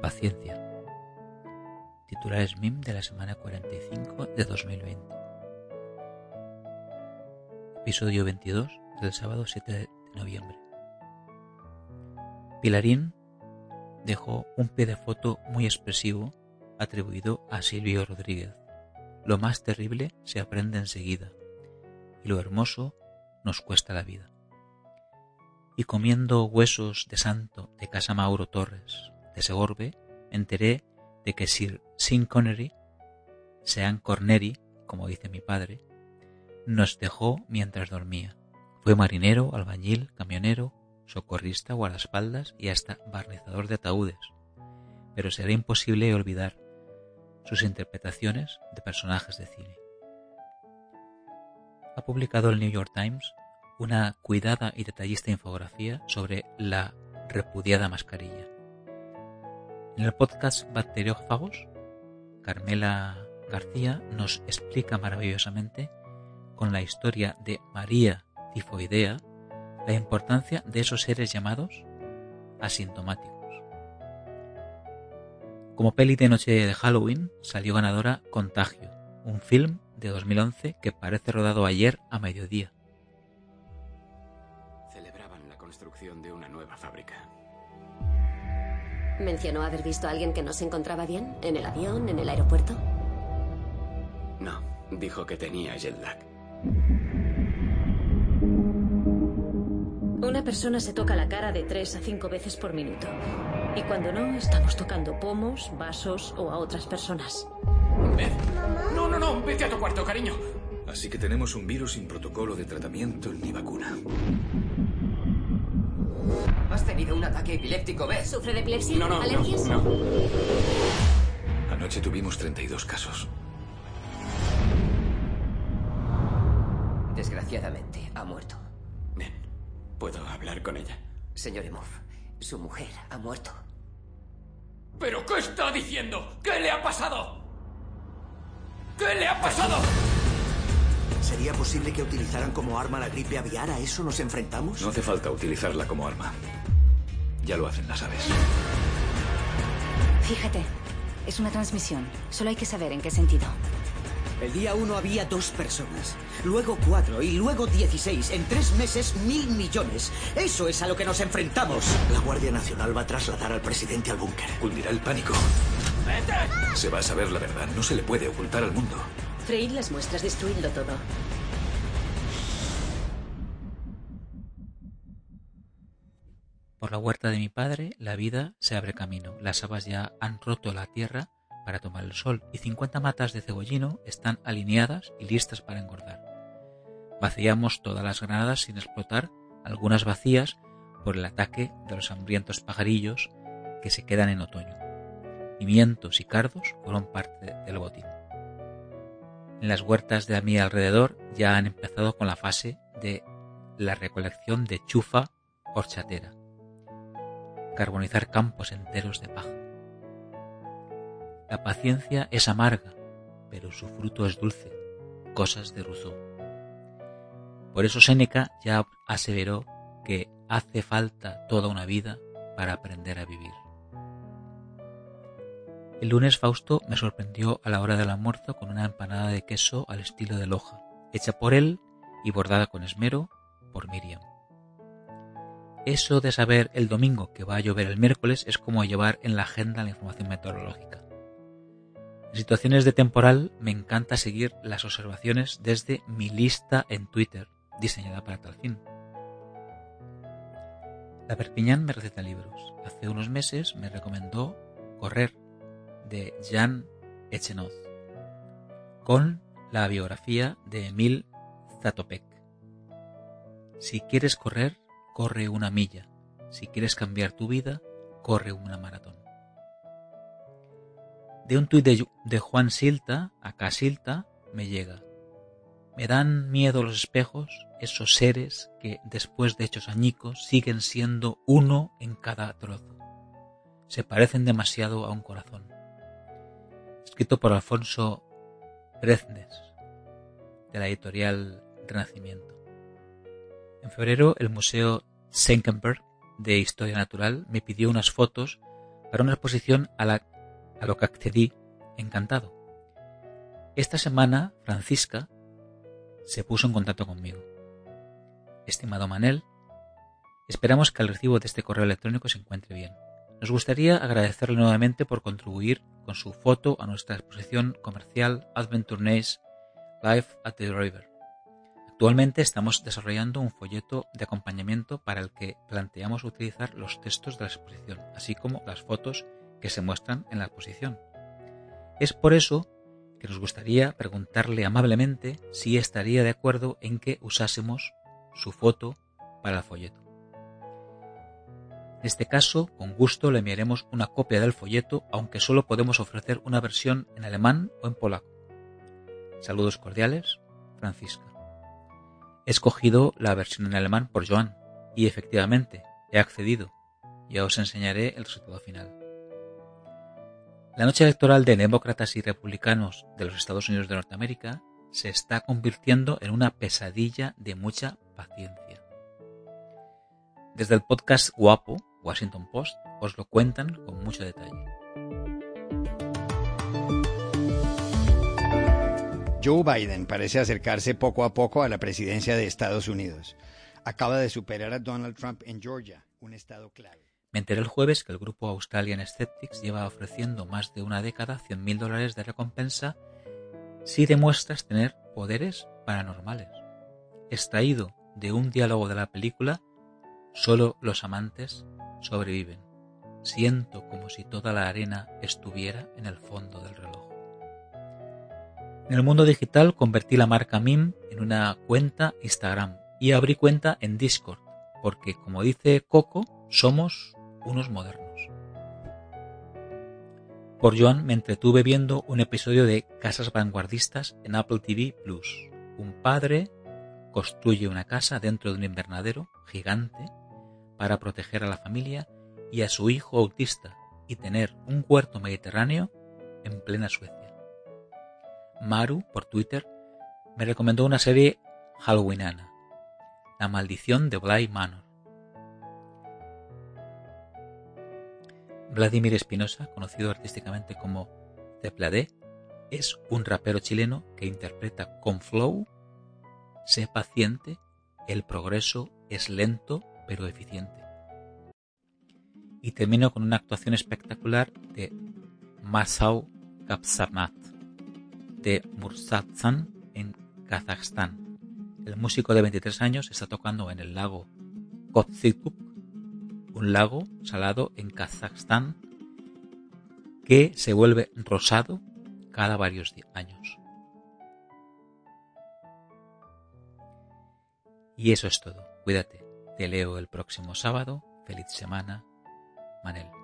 Paciencia. Titulares MIM de la semana 45 de 2020. Episodio 22 del sábado 7 de noviembre. Pilarín dejó un pie de foto muy expresivo atribuido a Silvio Rodríguez. Lo más terrible se aprende enseguida y lo hermoso nos cuesta la vida. Y comiendo huesos de santo de Casa Mauro Torres de Segorbe, enteré de que Sir Sean Connery, Sean Corneri, como dice mi padre, nos dejó mientras dormía. Fue marinero, albañil, camionero, socorrista, guardaespaldas y hasta barnizador de ataúdes. Pero será imposible olvidar sus interpretaciones de personajes de cine. Ha publicado el New York Times una cuidada y detallista infografía sobre la repudiada mascarilla. En el podcast Bacteriófagos, Carmela García nos explica maravillosamente, con la historia de María Tifoidea, la importancia de esos seres llamados asintomáticos. Como peli de noche de Halloween salió ganadora Contagio, un film de 2011 que parece rodado ayer a mediodía. Celebraban la construcción de una nueva fábrica. ¿Mencionó haber visto a alguien que no se encontraba bien? ¿En el avión? ¿En el aeropuerto? No, dijo que tenía jet lag. Una persona se toca la cara de tres a cinco veces por minuto. Y cuando no, estamos tocando pomos, vasos o a otras personas. Ven. No, no, no, vete a tu cuarto, cariño. Así que tenemos un virus sin protocolo de tratamiento ni vacuna. ¿Has tenido un ataque epiléptico, ves? ¿Sufre de epilepsia? No, no, ¿Alergias? no, no. Anoche tuvimos 32 casos. Desgraciadamente, ha muerto. Ven, ¿puedo hablar con ella? Señor Emov, su mujer ha muerto. ¿Pero qué está diciendo? ¿Qué le ha pasado? ¿Qué le ha pasado? ¿Sería posible que utilizaran como arma la gripe aviar? ¿A eso nos enfrentamos? No hace falta utilizarla como arma. Ya lo hacen las aves. Fíjate, es una transmisión. Solo hay que saber en qué sentido. El día uno había dos personas, luego cuatro y luego dieciséis. En tres meses, mil millones. Eso es a lo que nos enfrentamos. La Guardia Nacional va a trasladar al presidente al búnker. Cundirá el pánico. Se va a saber la verdad. No se le puede ocultar al mundo. Freír las muestras, destruidlo todo. Por la huerta de mi padre, la vida se abre camino. Las habas ya han roto la tierra para tomar el sol y 50 matas de cebollino están alineadas y listas para engordar. Vaciamos todas las granadas sin explotar, algunas vacías por el ataque de los hambrientos pajarillos que se quedan en otoño. Pimientos y cardos fueron parte del botín. En las huertas de a mi alrededor ya han empezado con la fase de la recolección de chufa horchatera, carbonizar campos enteros de paja. La paciencia es amarga, pero su fruto es dulce, cosas de Rousseau. Por eso Séneca ya aseveró que hace falta toda una vida para aprender a vivir. El lunes Fausto me sorprendió a la hora del almuerzo con una empanada de queso al estilo de Loja, hecha por él y bordada con esmero por Miriam. Eso de saber el domingo que va a llover el miércoles es como llevar en la agenda la información meteorológica. En situaciones de temporal me encanta seguir las observaciones desde mi lista en Twitter, diseñada para tal fin. La Perpiñán me receta libros. Hace unos meses me recomendó Correr, de Jan Echenoz, con la biografía de Emil Zatopek. Si quieres correr, corre una milla. Si quieres cambiar tu vida, corre una maratón. De un tuit de, de Juan Silta, acá Silta, me llega. Me dan miedo los espejos, esos seres que, después de hechos añicos, siguen siendo uno en cada trozo. Se parecen demasiado a un corazón. Escrito por Alfonso Breznes, de la editorial Renacimiento. En febrero, el Museo Senckenberg de Historia Natural me pidió unas fotos para una exposición a, la, a lo que accedí encantado. Esta semana, Francisca se puso en contacto conmigo. Estimado Manel, esperamos que el recibo de este correo electrónico se encuentre bien. Nos gustaría agradecerle nuevamente por contribuir con su foto a nuestra exposición comercial Adventure Nice Life at the River. Actualmente estamos desarrollando un folleto de acompañamiento para el que planteamos utilizar los textos de la exposición, así como las fotos que se muestran en la exposición. Es por eso que nos gustaría preguntarle amablemente si estaría de acuerdo en que usásemos su foto para el folleto. En este caso, con gusto le enviaremos una copia del folleto, aunque solo podemos ofrecer una versión en alemán o en polaco. Saludos cordiales, Francisca. He escogido la versión en alemán por Joan, y efectivamente, he accedido. Ya os enseñaré el resultado final. La noche electoral de demócratas y republicanos de los Estados Unidos de Norteamérica se está convirtiendo en una pesadilla de mucha paciencia. Desde el podcast Guapo, Washington Post, os lo cuentan con mucho detalle. Joe Biden parece acercarse poco a poco a la presidencia de Estados Unidos. Acaba de superar a Donald Trump en Georgia, un estado clave. Me enteré el jueves que el grupo Australian Skeptics lleva ofreciendo más de una década 100.000 dólares de recompensa si demuestras tener poderes paranormales. Extraído de un diálogo de la película Solo los amantes sobreviven. Siento como si toda la arena estuviera en el fondo del reloj. En el mundo digital convertí la marca MIM en una cuenta Instagram y abrí cuenta en Discord, porque como dice Coco, somos unos modernos. Por Joan me entretuve viendo un episodio de Casas Vanguardistas en Apple TV Plus. Un padre construye una casa dentro de un invernadero gigante para proteger a la familia y a su hijo autista y tener un huerto mediterráneo en plena Suecia. Maru, por Twitter, me recomendó una serie halloweenana, La maldición de Bly Manor. Vladimir Espinosa, conocido artísticamente como Cepladé, es un rapero chileno que interpreta con flow, sé paciente, el progreso es lento pero eficiente. Y termino con una actuación espectacular de Masao Kapsamat, de Mursatzan en Kazajstán. El músico de 23 años está tocando en el lago Kotzikuk un lago salado en Kazajstán que se vuelve rosado cada varios años. Y eso es todo. Cuídate. Te leo el próximo sábado. Feliz semana. Manel.